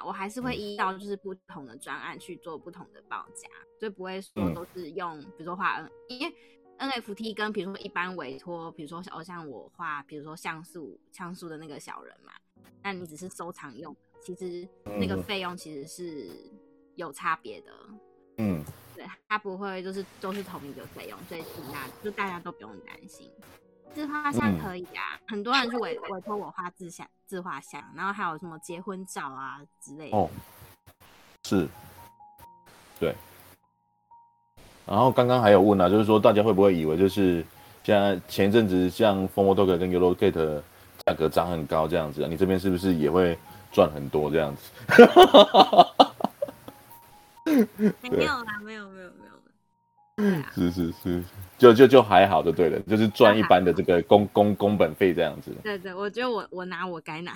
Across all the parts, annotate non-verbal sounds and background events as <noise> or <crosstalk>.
啦，我还是会依照就是不同的专案去做不同的报价，就不会说都是用，嗯、比如说画 N，因为 NFT 跟比如说一般委托，比如说哦像我画，比如说像素像素的那个小人嘛，那你只是收藏用，其实那个费用其实是有差别的。嗯，对，它不会就是都是同一个费用，所以那就大家都不用担心。自画像可以啊，嗯、很多人去委委托我画自像自画像，然后还有什么结婚照啊之类的。哦，是，对。然后刚刚还有问啊，就是说大家会不会以为就是现在前一阵子像 FOMO Dog 跟 YOLOGATE 价格涨很高这样子啊？你这边是不是也会赚很多这样子？<laughs> 没有啦，没有没有没有。是是是，就就就还好就对了，就是赚一般的这个工工工本费这样子。对对，我觉得我我拿我该拿。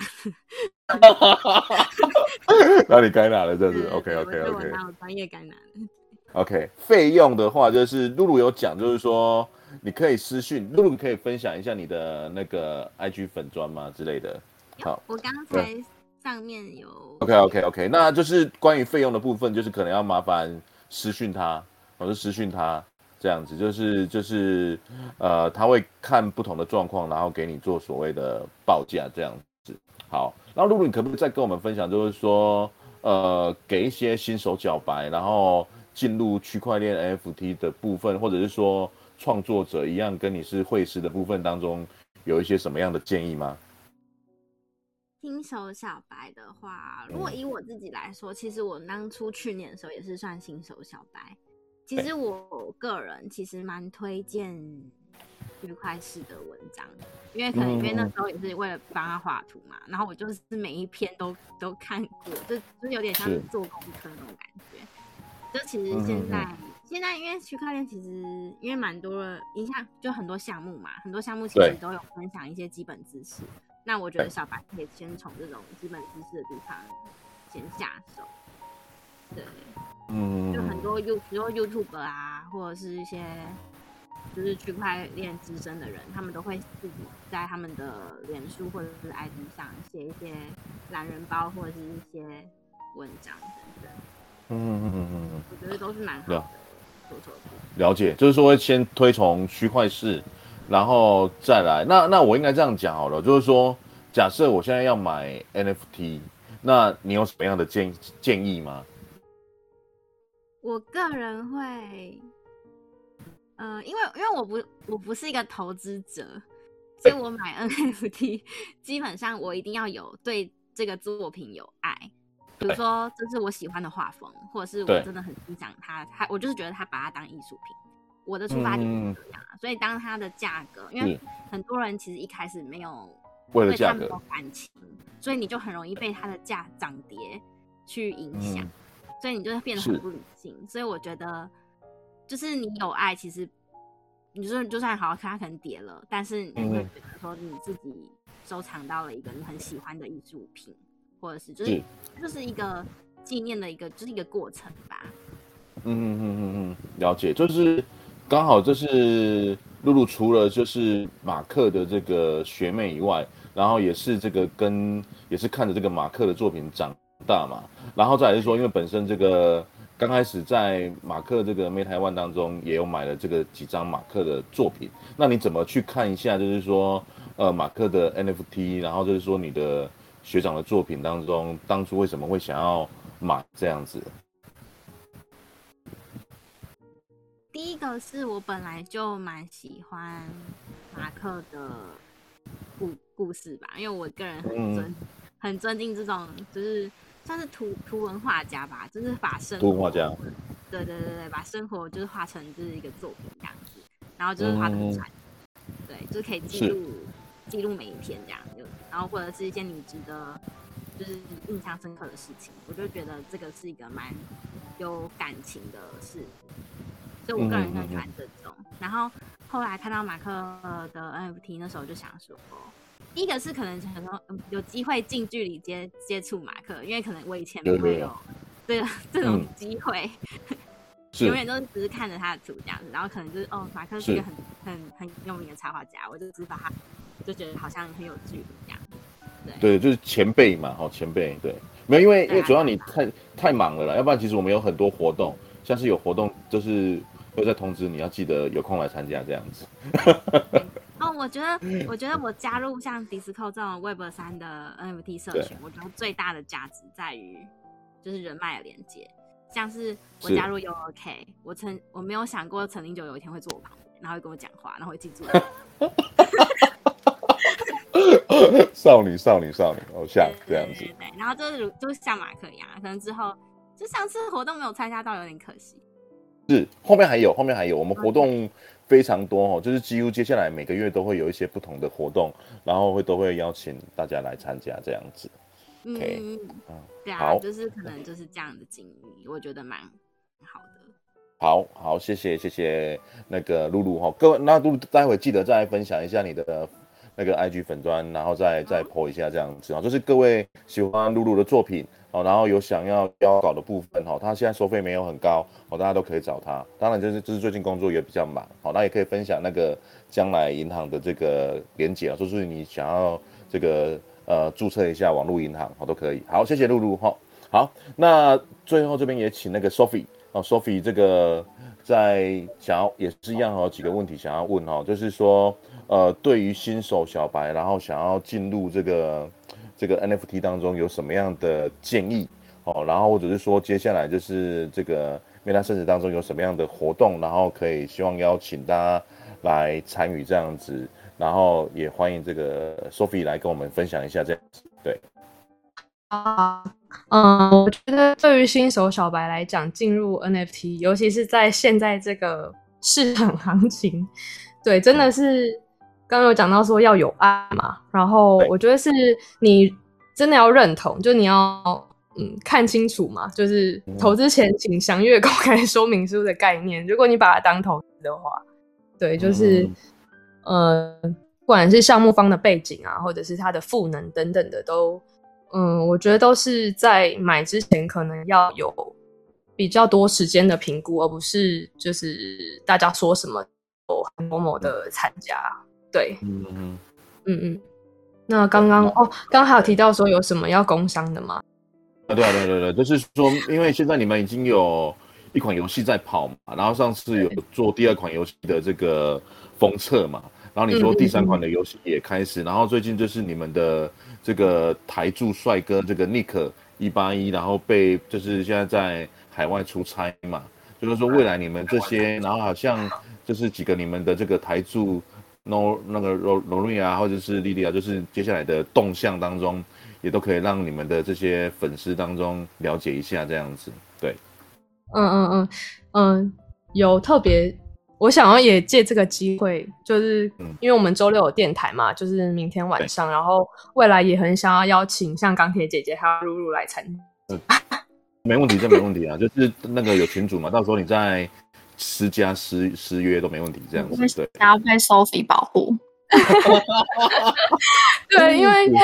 <laughs> 那你该拿的这是 OK OK OK。我拿我专业该拿的。OK，费用的话就是露露有讲，就是说你可以私讯露露，可以分享一下你的那个 IG 粉砖吗之类的？好，我刚才上面有。OK OK OK，那就是关于费用的部分，就是可能要麻烦私讯他。我就私讯他，这样子就是就是，呃，他会看不同的状况，然后给你做所谓的报价，这样子。好，然后露露，你可不可以再跟我们分享，就是说，呃，给一些新手小白，然后进入区块链 NFT 的部分，或者是说创作者一样，跟你是会师的部分当中，有一些什么样的建议吗？新手小白的话，如果以我自己来说，其实我当初去年的时候也是算新手小白。其实我个人其实蛮推荐愉快式的文章，因为可能因为那时候也是为了帮他画图嘛，然后我就是每一篇都都看过，就就有点像做功课那种感觉。就其实现在现在因为区块链其实因为蛮多的影响，就很多项目嘛，很多项目其实都有分享一些基本知识。那我觉得小白可以先从这种基本知识的地方先下手。对。嗯，就很多 You，比如说 YouTuber 啊，或者是一些就是区块链资深的人，他们都会自己在他们的脸书或者是 IG 上写一些懒人包或者是一些文章等等。嗯嗯嗯嗯嗯，我觉得都是蛮好的。了解，就是说会先推崇区块势，然后再来。那那我应该这样讲好了，就是说，假设我现在要买 NFT，那你有什么样的建建议吗？我个人会，呃，因为因为我不我不是一个投资者，所以我买 <laughs> NFT 基本上我一定要有对这个作品有爱，比如说这是我喜欢的画风，或者是我真的很欣赏他，他我就是觉得他把它当艺术品，我的出发点是这样，嗯、所以当它的价格，因为很多人其实一开始没有对它没有感情，所以你就很容易被它的价涨跌去影响。嗯所以你就会变得很不理性，所以我觉得，就是你有爱，其实你就就算好好看，它可能跌了，但是你会觉得说你自己收藏到了一个你很喜欢的艺术品，或者是就是，是。就是一个纪念的一个就是一个过程吧。嗯嗯嗯嗯嗯，了解，就是刚好就是露露除了就是马克的这个学妹以外，然后也是这个跟也是看着这个马克的作品长大嘛，然后再来是说，因为本身这个刚开始在马克这个 Meta One 当中也有买了这个几张马克的作品，那你怎么去看一下？就是说，呃，马克的 NFT，然后就是说你的学长的作品当中，当初为什么会想要买这样子？第一个是我本来就蛮喜欢马克的故故事吧，因为我个人很尊、嗯、很尊敬这种就是。算是图图文画家吧，就是把生活，图文画家，对对对对，把生活就是画成就是一个作品这样子，然后就是画的很传，嗯、对，就是可以记录记录每一天这样，就然后或者是一件你值得就是印象深刻的事情，我就觉得这个是一个蛮有感情的事，所以我个人很喜欢这种。嗯、然后后来看到马克的 NFT，那时候就想说。第一个是可能想说，嗯，有机会近距离接接触马克，因为可能我以前没有这个这种机会，<laughs> 永远都是只是看着他的图这样子，然后可能就是哦，马克是一个很很很有名的插画家，我就只把他就觉得好像很有距离这样。对，就是前辈嘛，哦，前辈，对。没有，因为因为主要你太太忙了啦，要不然其实我们有很多活动，像是有活动就是会再通知你要记得有空来参加这样子。<laughs> 哦，我觉得我觉得我加入像 Discord 这种 Web 三的 NFT 社群，我觉得最大的价值在于就是人脉的连接。像是我加入 UOK，我曾我没有想过陈零九有一天会坐我旁边，然后会跟我讲话，然后会记住。<laughs> 少女少女少女偶像这样子，对，对，对，然后就是就是像马克一样，可能之后就上次活动没有参加到，有点可惜。是后面还有后面还有，我们活动非常多哦，就是几乎接下来每个月都会有一些不同的活动，然后会都会邀请大家来参加这样子。嗯嗯，对啊，就是可能就是这样的经历，我觉得蛮好的。好好，谢谢谢谢那个露露哈，各位那露露待会记得再分享一下你的。那个 IG 粉砖，然后再再 po 一下这样子啊，就是各位喜欢露露的作品哦，然后有想要邀稿的部分哈，他现在收费没有很高哦，大家都可以找他。当然就是就是最近工作也比较忙，好，那也可以分享那个将来银行的这个连结啊，就是你想要这个呃注册一下网络银行，好都可以。好，谢谢露露哈。好，那最后这边也请那个 Sophie 哦，Sophie 这个在想要也是一样哦，几个问题想要问哦，就是说。呃，对于新手小白，然后想要进入这个这个 NFT 当中，有什么样的建议？哦，然后或者是说，接下来就是这个 Metaverse 当中有什么样的活动，然后可以希望邀请大家来参与这样子，然后也欢迎这个 Sophie 来跟我们分享一下这样子。对，啊，嗯，我觉得对于新手小白来讲，进入 NFT，尤其是在现在这个市场行情，对，真的是。刚刚有讲到说要有爱嘛，然后我觉得是你真的要认同，就你要嗯看清楚嘛，就是投资前请详阅公开说明书的概念。如果你把它当投资的话，对，就是呃不管是项目方的背景啊，或者是它的赋能等等的，都嗯，我觉得都是在买之前可能要有比较多时间的评估，而不是就是大家说什么某某的参加。对，嗯嗯嗯嗯，那刚刚哦，刚刚还有提到说有什么要工商的吗？啊，对啊，对对对，就是说，因为现在你们已经有一款游戏在跑嘛，然后上次有做第二款游戏的这个封测嘛，然后你说第三款的游戏也开始，然后最近就是你们的这个台柱帅哥这个 Nick 一八一，然后被就是现在在海外出差嘛，就是说未来你们这些，然后好像就是几个你们的这个台柱。No 那个罗罗瑞啊，或者是莉莉啊，就是接下来的动向当中，也都可以让你们的这些粉丝当中了解一下这样子。对，嗯嗯嗯嗯，有特别，我想要也借这个机会，就是因为我们周六有电台嘛，就是明天晚上，然后未来也很想要邀请像钢铁姐姐还有露露来参加。嗯，没问题，这没问题啊，就是那个有群主嘛，到时候你再。私加私私约都没问题，这样子对，然后被 Sophie 保护。<laughs> 对，因为因为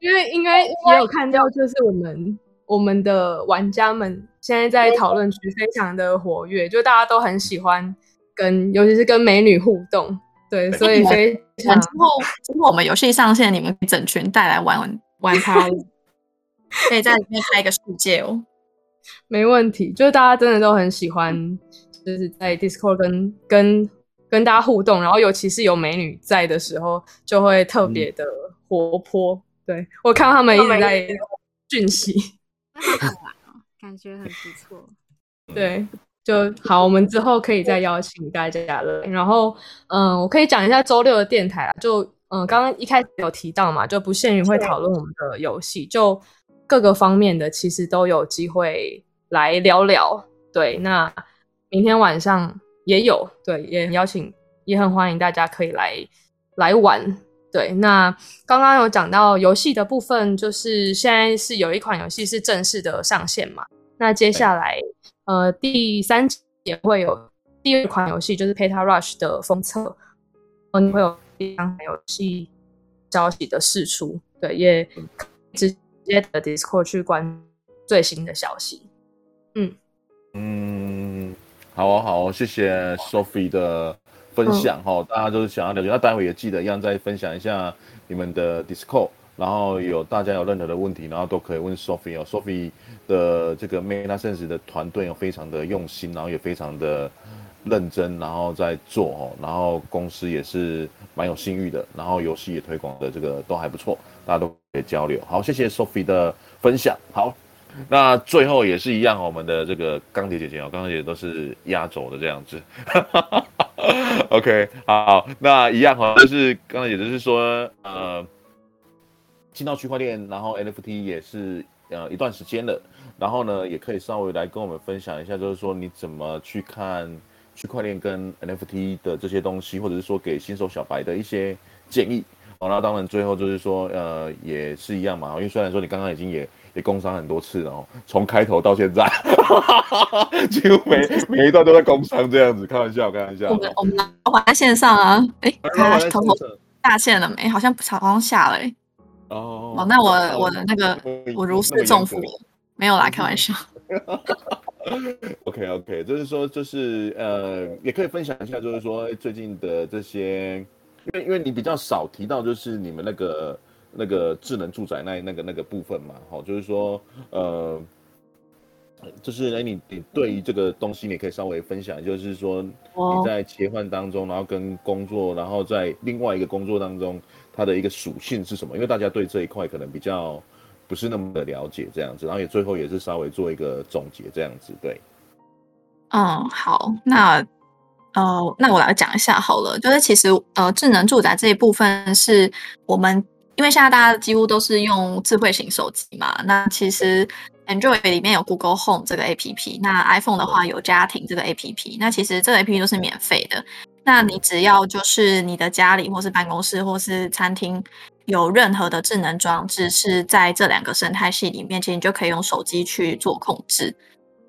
因为应该也有看到，就是我们我们的玩家们现在在讨论区非常的活跃，就大家都很喜欢跟，尤其是跟美女互动。对，所以非常之后之后我们游戏上线，你们整群带来玩玩玩它，可以在里面开一个世界哦。没问题，就是大家真的都很喜欢。就是在 Discord 跟跟跟大家互动，然后尤其是有美女在的时候，就会特别的活泼。嗯、对，我看到他们一直在讯息，<laughs> 感觉很不错。<laughs> 对，就好，我们之后可以再邀请大家了。然后，嗯，我可以讲一下周六的电台啊，就嗯，刚刚一开始有提到嘛，就不限于会讨论我们的游戏，就各个方面的其实都有机会来聊聊。对，那。明天晚上也有，对，也邀请，也很欢迎大家可以来来玩。对，那刚刚有讲到游戏的部分，就是现在是有一款游戏是正式的上线嘛。那接下来，呃，第三集也会有第二款游戏，就是 Peta Rush 的封测，嗯，会有第三款游戏消息的释出。对，也直接的 Discord 去关最新的消息。嗯嗯。好哦，好哦，谢谢 Sophie 的分享哈、哦，大家都是想要了解，那待会也记得一样再分享一下你们的 Discord，然后有大家有任何的问题，然后都可以问 Sophie 哦。Sophie 的这个 MetaSense 的团队有非常的用心，然后也非常的认真，然后在做哦。然后公司也是蛮有信誉的，然后游戏也推广的这个都还不错，大家都可以交流。好，谢谢 Sophie 的分享。好，那最后也是一样，我们的这个钢铁姐姐哦，钢铁姐都是压轴的这样子。<laughs> OK，好，那一样哈，就是刚才也就是说，呃。进到区块链，然后 NFT 也是呃一段时间了，然后呢，也可以稍微来跟我们分享一下，就是说你怎么去看区块链跟 NFT 的这些东西，或者是说给新手小白的一些建议。好，那当然最后就是说，呃，也是一样嘛，因为虽然说你刚刚已经也也工伤很多次了哦，从开头到现在，<laughs> 几乎每每一段都在工伤这样子，开玩笑，开玩笑。我们我们老板在线上啊，哎，他头头下线了没？好像不，好像下了哎。哦哦，那我我的那个我如释重负，没有啦，开玩笑。<laughs> OK OK，就是说，就是呃，也可以分享一下，就是说最近的这些，因为因为你比较少提到，就是你们那个那个智能住宅那那个那个部分嘛，好，就是说呃，就是哎，你你对于这个东西，你可以稍微分享，就是说你在切换当中，然后跟工作，然后在另外一个工作当中。它的一个属性是什么？因为大家对这一块可能比较不是那么的了解，这样子，然后也最后也是稍微做一个总结，这样子，对。嗯，好，那呃，那我来讲一下好了，就是其实呃，智能住宅这一部分是我们，因为现在大家几乎都是用智慧型手机嘛，那其实 Android 里面有 Google Home 这个 APP，那 iPhone 的话有家庭这个 APP，那其实这个 APP 都是免费的。那你只要就是你的家里或是办公室或是餐厅有任何的智能装置是在这两个生态系里面，其实你就可以用手机去做控制。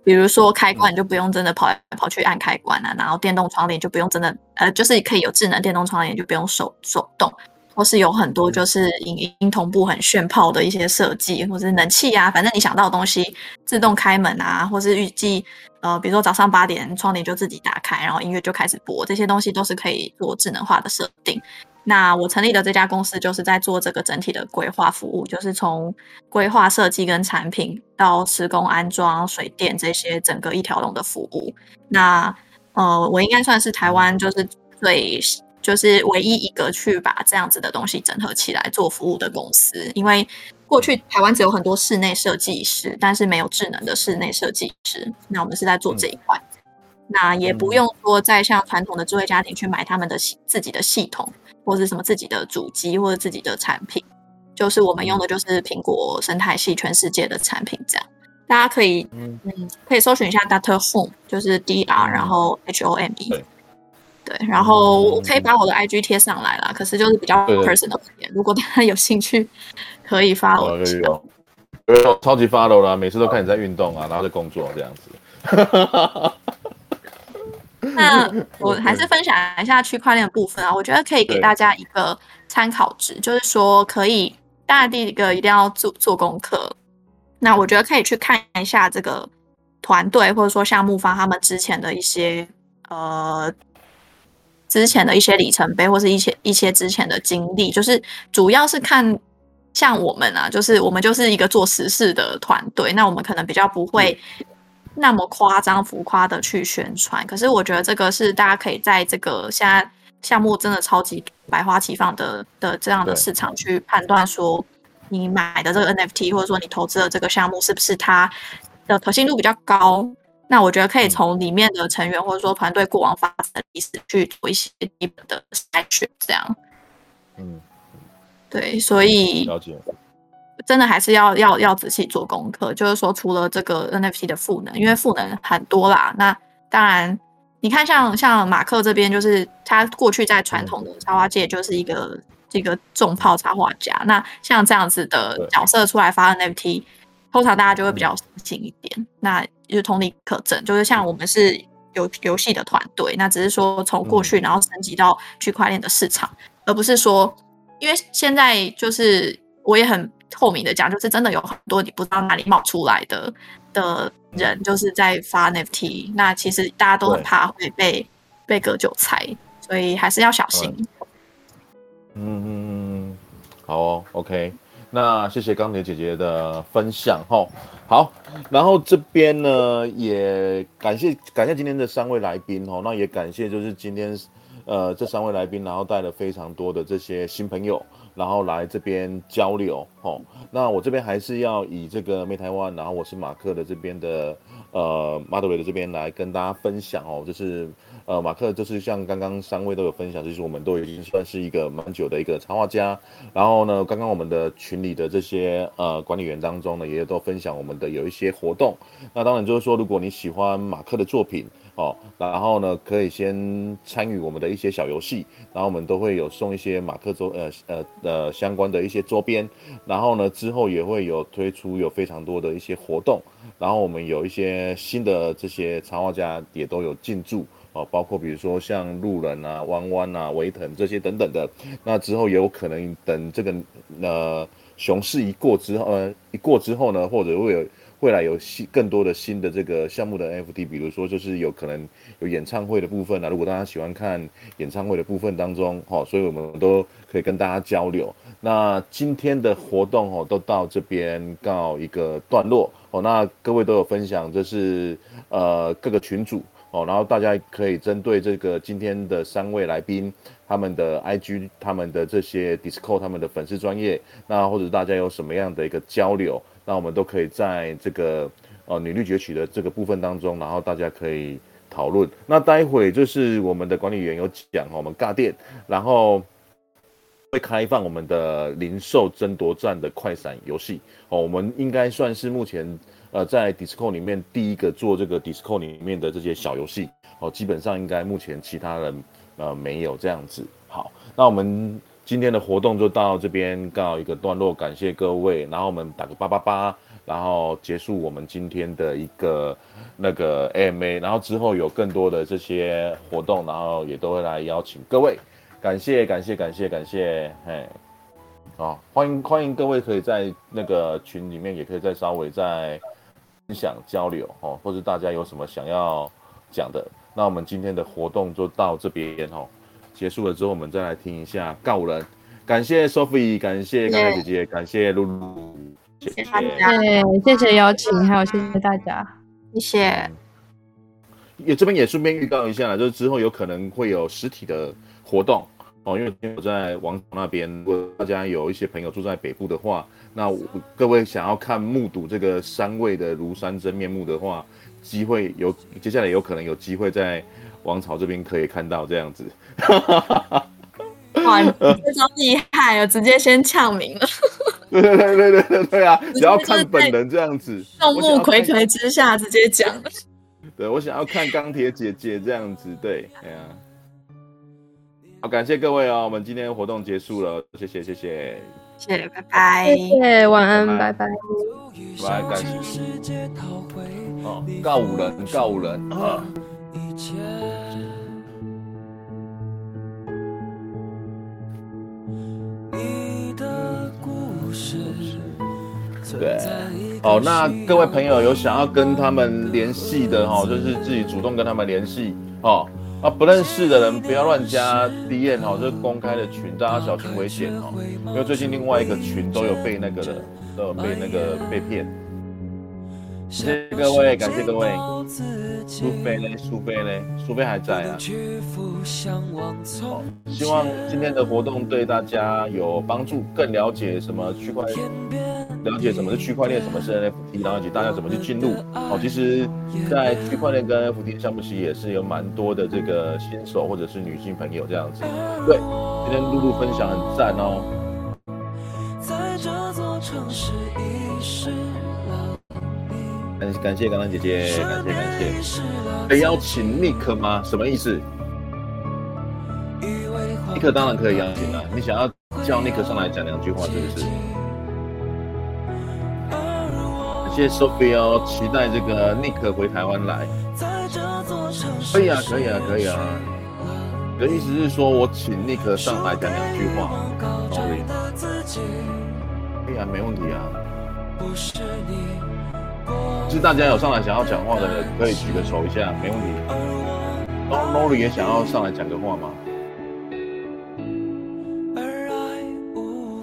比如说开关，你就不用真的跑来跑去按开关啊，然后电动窗帘就不用真的呃，就是可以有智能电动窗帘，就不用手手动，或是有很多就是影音同步很炫炮的一些设计，或是冷气啊，反正你想到的东西自动开门啊，或是预计。呃，比如说早上八点窗帘就自己打开，然后音乐就开始播，这些东西都是可以做智能化的设定。那我成立的这家公司就是在做这个整体的规划服务，就是从规划设计跟产品到施工安装、水电这些整个一条龙的服务。那呃，我应该算是台湾就是最就是唯一一个去把这样子的东西整合起来做服务的公司，因为。过去台湾只有很多室内设计师，但是没有智能的室内设计师。那我们是在做这一块，嗯、那也不用说再像传统的智慧家庭去买他们的自己的系统，或者什么自己的主机或者自己的产品，就是我们用的就是苹果生态系全世界的产品。这样大家可以嗯可以搜寻一下 Dr. Home，就是 D R 然后 H O M E。对，然后我可以把我的 IG 贴上来啦，可是就是比较 personal 一点。如果大家有兴趣，可以 follow 我。有超级 follow 啦，每次都看你在运动啊，然后在工作这样子。<laughs> 那我还是分享一下区块链的部分啊，我觉得可以给大家一个参考值，就是说可以，大家第一个一定要做做功课。那我觉得可以去看一下这个团队或者说项目方他们之前的一些呃。之前的一些里程碑，或是一些一些之前的经历，就是主要是看像我们啊，就是我们就是一个做实事的团队，那我们可能比较不会那么夸张浮夸的去宣传。可是我觉得这个是大家可以在这个现在项目真的超级百花齐放的的这样的市场去判断说，你买的这个 NFT 或者说你投资的这个项目是不是它的可信度比较高。那我觉得可以从里面的成员或者说团队过往发展的历史去做一些基本的筛选，这样。嗯，对，所以了解，真的还是要要要仔细做功课。就是说，除了这个 NFT 的赋能，因为赋能很多啦。那当然，你看像像马克这边，就是他过去在传统的插画界就是一个这个重炮插画家。那像这样子的角色出来发 NFT，通常大家就会比较相信一点。那就是同理可证，就是像我们是游游戏的团队，那只是说从过去然后升级到区块链的市场，嗯、而不是说，因为现在就是我也很透明的讲，就是真的有很多你不知道哪里冒出来的的人，就是在发 NFT，那其实大家都很怕会被被割韭菜，所以还是要小心。嗯嗯嗯，好哦，OK。那谢谢钢铁姐姐的分享哈。好，然后这边呢也感谢感谢今天的三位来宾哈，那也感谢就是今天呃这三位来宾，然后带了非常多的这些新朋友。然后来这边交流，哦，那我这边还是要以这个 m 台湾然后我是马克的这边的呃 Moderator 的这边来跟大家分享哦，就是呃马克就是像刚刚三位都有分享，就是我们都已经算是一个蛮久的一个插画家，然后呢，刚刚我们的群里的这些呃管理员当中呢，也都分享我们的有一些活动，那当然就是说，如果你喜欢马克的作品。哦，然后呢，可以先参与我们的一些小游戏，然后我们都会有送一些马克周呃呃呃相关的一些周边，然后呢之后也会有推出有非常多的一些活动，然后我们有一些新的这些插画家也都有进驻哦，包括比如说像路人啊、弯弯啊、维腾这些等等的，那之后也有可能等这个呃熊市一过之后呃一过之后呢，或者会有。未来有新更多的新的这个项目的 NFT，比如说就是有可能有演唱会的部分啊，如果大家喜欢看演唱会的部分当中，哈，所以我们都可以跟大家交流。那今天的活动哦，都到这边告一个段落哦。那各位都有分享，这是呃各个群组哦，然后大家可以针对这个今天的三位来宾，他们的 IG、他们的这些 Discord、他们的粉丝专业，那或者大家有什么样的一个交流？那我们都可以在这个呃女力崛起的这个部分当中，然后大家可以讨论。那待会就是我们的管理员有讲，我们尬电，然后会开放我们的零售争夺战的快闪游戏哦。我们应该算是目前呃在 Discord 里面第一个做这个 Discord 里面的这些小游戏哦，基本上应该目前其他人呃没有这样子。好，那我们。今天的活动就到这边告一个段落，感谢各位，然后我们打个八八八，然后结束我们今天的一个那个 AMA，然后之后有更多的这些活动，然后也都会来邀请各位，感谢感谢感谢感谢，嘿，好，欢迎欢迎各位可以在那个群里面也可以再稍微再享交流哦，或者大家有什么想要讲的，那我们今天的活动就到这边哦。结束了之后，我们再来听一下告人。感谢 Sophie，感谢刚才姐姐，感谢露露，谢谢大家，谢谢邀请，还有谢谢大家，谢谢。也这边也顺便预告一下，就是之后有可能会有实体的活动哦，因为我在王朝那边，如果大家有一些朋友住在北部的话，那各位想要看目睹这个三位的庐山真面目的话，机会有接下来有可能有机会在。王朝这边可以看到这样子，<laughs> 哇，这招厉害了，直接先呛名了。<laughs> 对对对对对对啊！只要看本人这样子，众目睽睽之下直接讲。对，我想要看钢铁姐姐这样子，对，哎呀，好，感谢各位哦，我们今天活动结束了，谢谢谢谢，谢谢，拜拜，谢谢，晚安，拜拜，拜拜，感谢。哦，告五人，告五人啊。对，好，那各位朋友有想要跟他们联系的哈，就是自己主动跟他们联系哦。啊，不认识的人不要乱加 D N 哦，这是公开的群，大家小心危险哦。因为最近另外一个群都有被那个的，都有被那个被骗。谢谢各位，感谢各位。苏菲嘞？苏菲嘞？苏菲还在啊。好，希望今天的活动对大家有帮助，更了解什么区块链，了解什么是区块链，什么是 NFT，然后以及大家怎么去进入。好，其实，在区块链跟 NFT 项目其实也是有蛮多的这个新手或者是女性朋友这样子。对，今天露露分享很赞哦。在这座城市感感谢刚刚姐姐，感谢感谢。可以邀请 Nick 吗？什么意思？Nick 当然可以邀请了。你想要叫 Nick 上来讲两句话，是不是？感谢 Sophie 哦，期待这个 Nick 回台湾来。可以啊，可以啊，可以啊。你的意思是说我请 Nick 上来讲两句话，可以。可以啊，没问题啊。其实大家有上来想要讲话的，可以举个手一下，没问题。然后 Nori 也想要上来讲个话吗？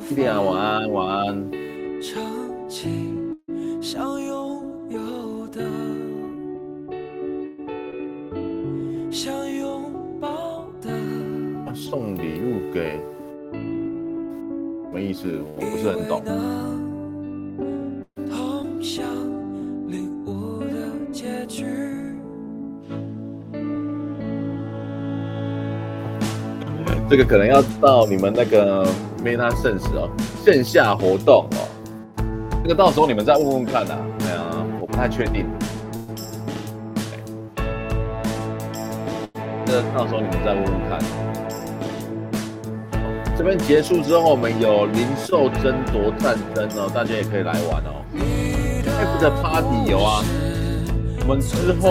弟弟啊，晚安，晚安。想拥有的，想拥抱的。送礼物给，什么意思？我不是很懂。这个可能要到你们那个 MetaSense 哦，线下活动哦，这个到时候你们再问问看呐、啊。对啊，我不太确定。这个到时候你们再问问看。这边结束之后，我们有零售争夺战争哦，大家也可以来玩哦。F 的 Party 有啊，我们之后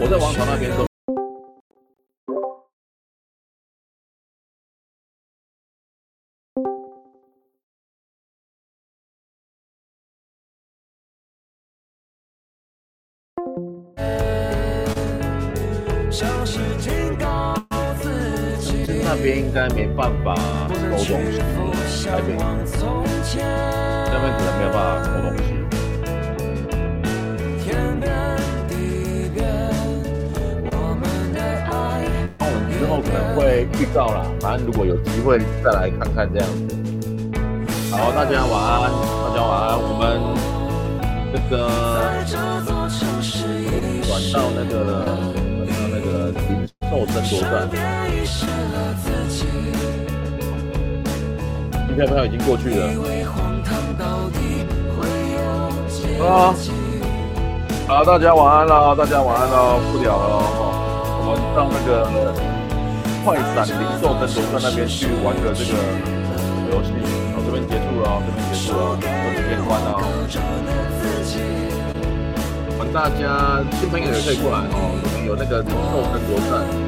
我在王朝那边都。那边应该没办法偷东西，台北这边可能没有办法偷东西。那我们之后可能会预告啦，反正如果有机会再来看看这样子。好，大家晚安，大家晚安。我们这个转到那个转到那个零售争夺战。票票已经过去了啊！好，大家晚安了，大家晚安了，不聊了哦。我们到那个快闪零售争夺战那边去玩个这个游戏。好，这边结束了，这边结束了，我这边关了。大家新朋友也可以过来哦，我们有那个零售争夺战。